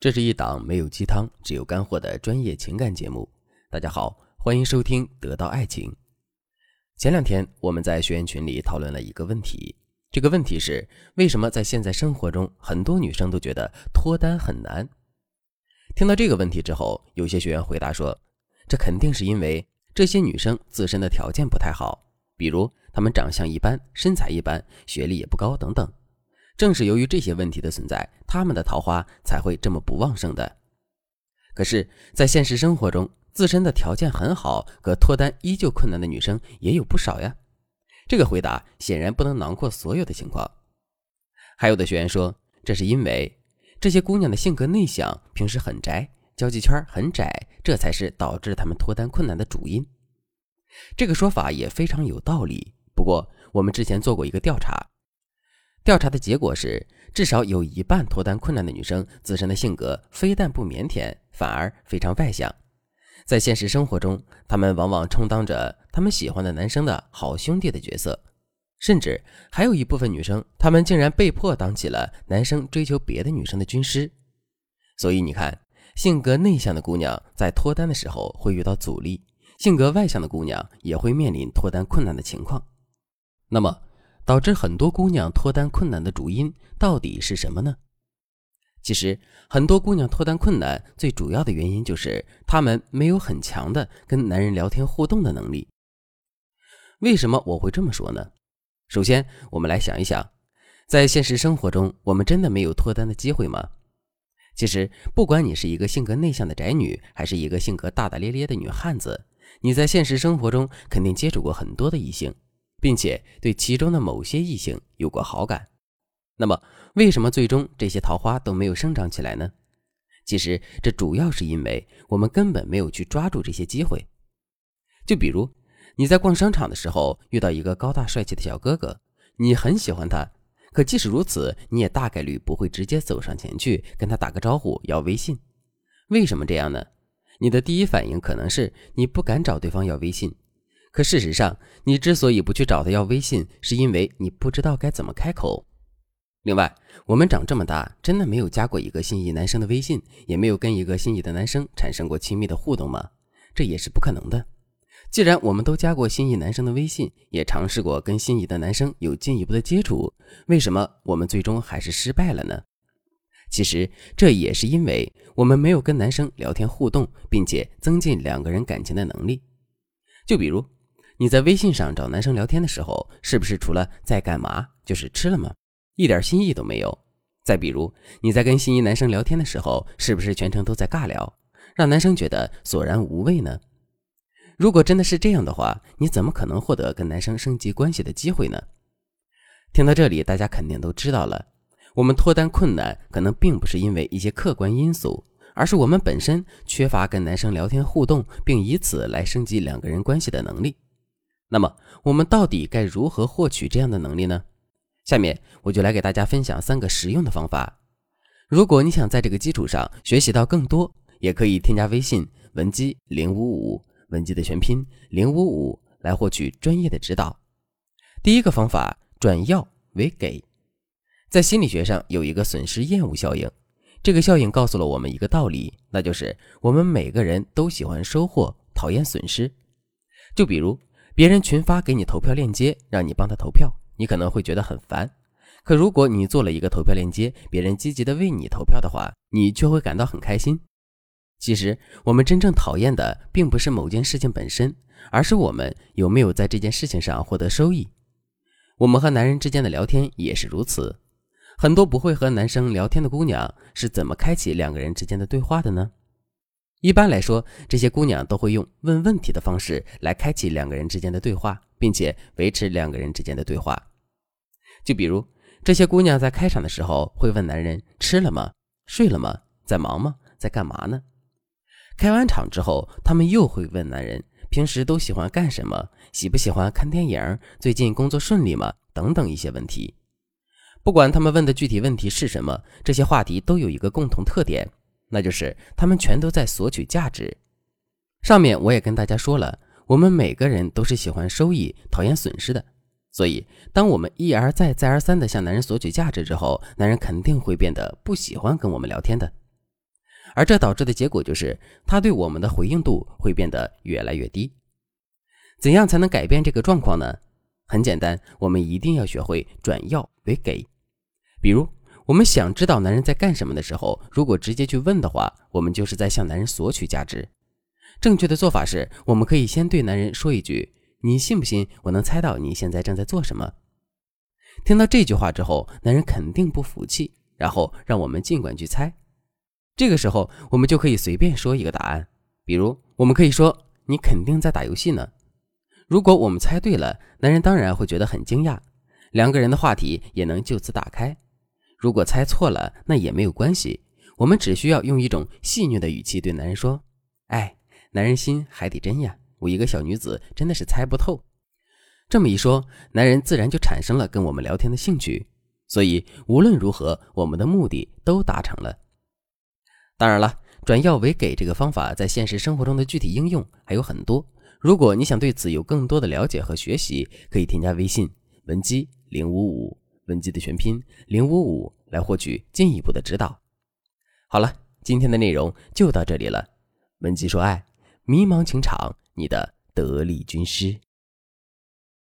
这是一档没有鸡汤，只有干货的专业情感节目。大家好，欢迎收听《得到爱情》。前两天我们在学员群里讨论了一个问题，这个问题是：为什么在现在生活中，很多女生都觉得脱单很难？听到这个问题之后，有些学员回答说，这肯定是因为这些女生自身的条件不太好，比如她们长相一般、身材一般、学历也不高等等。正是由于这些问题的存在，他们的桃花才会这么不旺盛的。可是，在现实生活中，自身的条件很好，可脱单依旧困难的女生也有不少呀。这个回答显然不能囊括所有的情况。还有的学员说，这是因为这些姑娘的性格内向，平时很宅，交际圈很窄，这才是导致她们脱单困难的主因。这个说法也非常有道理。不过，我们之前做过一个调查。调查的结果是，至少有一半脱单困难的女生自身的性格非但不腼腆，反而非常外向。在现实生活中，她们往往充当着他们喜欢的男生的好兄弟的角色，甚至还有一部分女生，她们竟然被迫当起了男生追求别的女生的军师。所以你看，性格内向的姑娘在脱单的时候会遇到阻力，性格外向的姑娘也会面临脱单困难的情况。那么，导致很多姑娘脱单困难的主因到底是什么呢？其实，很多姑娘脱单困难最主要的原因就是她们没有很强的跟男人聊天互动的能力。为什么我会这么说呢？首先，我们来想一想，在现实生活中，我们真的没有脱单的机会吗？其实，不管你是一个性格内向的宅女，还是一个性格大大咧咧的女汉子，你在现实生活中肯定接触过很多的异性。并且对其中的某些异性有过好感，那么为什么最终这些桃花都没有生长起来呢？其实这主要是因为我们根本没有去抓住这些机会。就比如你在逛商场的时候遇到一个高大帅气的小哥哥，你很喜欢他，可即使如此，你也大概率不会直接走上前去跟他打个招呼要微信。为什么这样呢？你的第一反应可能是你不敢找对方要微信。可事实上，你之所以不去找他要微信，是因为你不知道该怎么开口。另外，我们长这么大，真的没有加过一个心仪男生的微信，也没有跟一个心仪的男生产生过亲密的互动吗？这也是不可能的。既然我们都加过心仪男生的微信，也尝试过跟心仪的男生有进一步的接触，为什么我们最终还是失败了呢？其实这也是因为我们没有跟男生聊天互动，并且增进两个人感情的能力。就比如。你在微信上找男生聊天的时候，是不是除了在干嘛就是吃了吗？一点心意都没有。再比如，你在跟心仪男生聊天的时候，是不是全程都在尬聊，让男生觉得索然无味呢？如果真的是这样的话，你怎么可能获得跟男生升级关系的机会呢？听到这里，大家肯定都知道了，我们脱单困难可能并不是因为一些客观因素，而是我们本身缺乏跟男生聊天互动，并以此来升级两个人关系的能力。那么，我们到底该如何获取这样的能力呢？下面我就来给大家分享三个实用的方法。如果你想在这个基础上学习到更多，也可以添加微信文姬零五五，文姬的全拼零五五，来获取专业的指导。第一个方法，转要为给。在心理学上有一个损失厌恶效应，这个效应告诉了我们一个道理，那就是我们每个人都喜欢收获，讨厌损失。就比如。别人群发给你投票链接，让你帮他投票，你可能会觉得很烦。可如果你做了一个投票链接，别人积极的为你投票的话，你却会感到很开心。其实我们真正讨厌的，并不是某件事情本身，而是我们有没有在这件事情上获得收益。我们和男人之间的聊天也是如此。很多不会和男生聊天的姑娘，是怎么开启两个人之间的对话的呢？一般来说，这些姑娘都会用问问题的方式来开启两个人之间的对话，并且维持两个人之间的对话。就比如，这些姑娘在开场的时候会问男人吃了吗？睡了吗？在忙吗？在干嘛呢？开完场之后，她们又会问男人平时都喜欢干什么？喜不喜欢看电影？最近工作顺利吗？等等一些问题。不管他们问的具体问题是什么，这些话题都有一个共同特点。那就是他们全都在索取价值。上面我也跟大家说了，我们每个人都是喜欢收益、讨厌损失的。所以，当我们一而再、再而三的向男人索取价值之后，男人肯定会变得不喜欢跟我们聊天的。而这导致的结果就是他对我们的回应度会变得越来越低。怎样才能改变这个状况呢？很简单，我们一定要学会转要为给。比如，我们想知道男人在干什么的时候，如果直接去问的话，我们就是在向男人索取价值。正确的做法是，我们可以先对男人说一句：“你信不信我能猜到你现在正在做什么？”听到这句话之后，男人肯定不服气，然后让我们尽管去猜。这个时候，我们就可以随便说一个答案，比如，我们可以说：“你肯定在打游戏呢。”如果我们猜对了，男人当然会觉得很惊讶，两个人的话题也能就此打开。如果猜错了，那也没有关系，我们只需要用一种戏谑的语气对男人说：“哎，男人心海底针呀，我一个小女子真的是猜不透。”这么一说，男人自然就产生了跟我们聊天的兴趣。所以无论如何，我们的目的都达成了。当然了，转要为给这个方法在现实生活中的具体应用还有很多。如果你想对此有更多的了解和学习，可以添加微信文姬零五五，文姬的全拼零五五，来获取进一步的指导。好了，今天的内容就到这里了。文姬说爱，迷茫情场，你的得力军师。